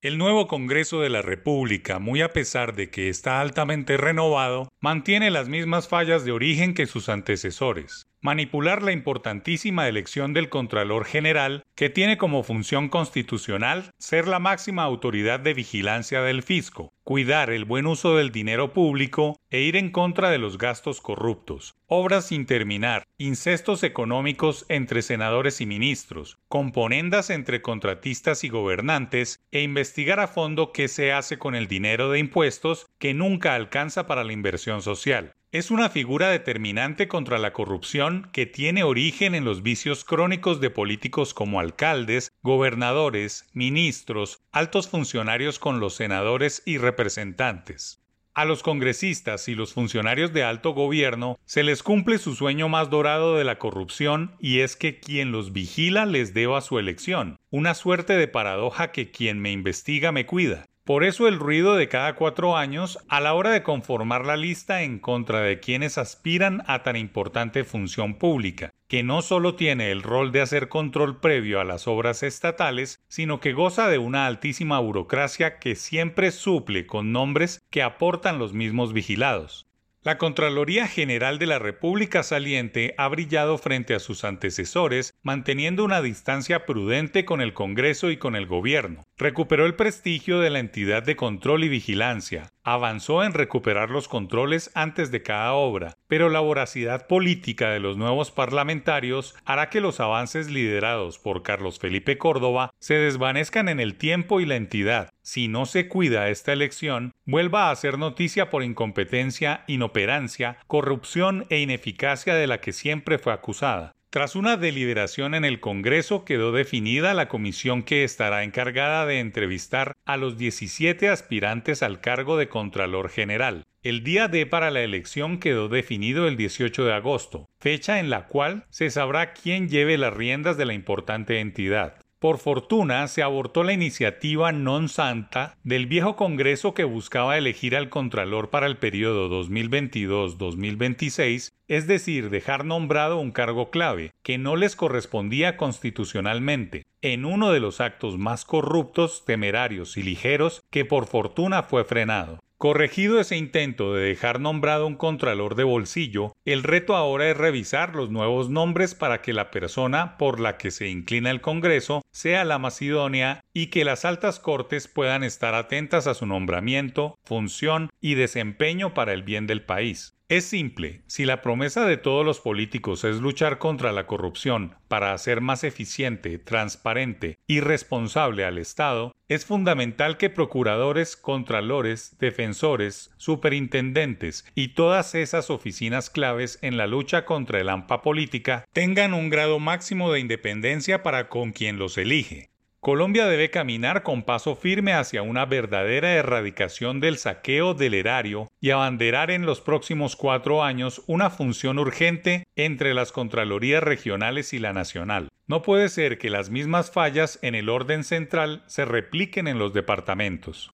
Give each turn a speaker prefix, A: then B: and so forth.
A: El nuevo Congreso de la República, muy a pesar de que está altamente renovado, mantiene las mismas fallas de origen que sus antecesores manipular la importantísima elección del Contralor General, que tiene como función constitucional ser la máxima autoridad de vigilancia del fisco, cuidar el buen uso del dinero público e ir en contra de los gastos corruptos, obras sin terminar, incestos económicos entre senadores y ministros, componendas entre contratistas y gobernantes e investigar a fondo qué se hace con el dinero de impuestos que nunca alcanza para la inversión social. Es una figura determinante contra la corrupción que tiene origen en los vicios crónicos de políticos como alcaldes, gobernadores, ministros, altos funcionarios con los senadores y representantes. A los congresistas y los funcionarios de alto gobierno se les cumple su sueño más dorado de la corrupción y es que quien los vigila les deba su elección, una suerte de paradoja que quien me investiga me cuida. Por eso el ruido de cada cuatro años a la hora de conformar la lista en contra de quienes aspiran a tan importante función pública, que no solo tiene el rol de hacer control previo a las obras estatales, sino que goza de una altísima burocracia que siempre suple con nombres que aportan los mismos vigilados. La Contraloría General de la República saliente ha brillado frente a sus antecesores, manteniendo una distancia prudente con el Congreso y con el Gobierno. Recuperó el prestigio de la entidad de control y vigilancia, avanzó en recuperar los controles antes de cada obra, pero la voracidad política de los nuevos parlamentarios hará que los avances liderados por Carlos Felipe Córdoba se desvanezcan en el tiempo y la entidad, si no se cuida esta elección, vuelva a ser noticia por incompetencia, inoperancia, corrupción e ineficacia de la que siempre fue acusada. Tras una deliberación en el Congreso quedó definida la comisión que estará encargada de entrevistar a los 17 aspirantes al cargo de Contralor General. El día D para la elección quedó definido el 18 de agosto, fecha en la cual se sabrá quién lleve las riendas de la importante entidad. Por fortuna, se abortó la iniciativa non santa del viejo Congreso que buscaba elegir al Contralor para el periodo 2022-2026, es decir, dejar nombrado un cargo clave, que no les correspondía constitucionalmente, en uno de los actos más corruptos, temerarios y ligeros que por fortuna fue frenado. Corregido ese intento de dejar nombrado un contralor de bolsillo, el reto ahora es revisar los nuevos nombres para que la persona por la que se inclina el Congreso sea la idónea y que las altas cortes puedan estar atentas a su nombramiento, función y desempeño para el bien del país. Es simple, si la promesa de todos los políticos es luchar contra la corrupción para hacer más eficiente, transparente y responsable al Estado, es fundamental que procuradores, contralores, defensores, superintendentes y todas esas oficinas claves en la lucha contra el AMPA política tengan un grado máximo de independencia para con quien los elige. Colombia debe caminar con paso firme hacia una verdadera erradicación del saqueo del erario y abanderar en los próximos cuatro años una función urgente entre las Contralorías regionales y la nacional. No puede ser que las mismas fallas en el orden central se repliquen en los departamentos.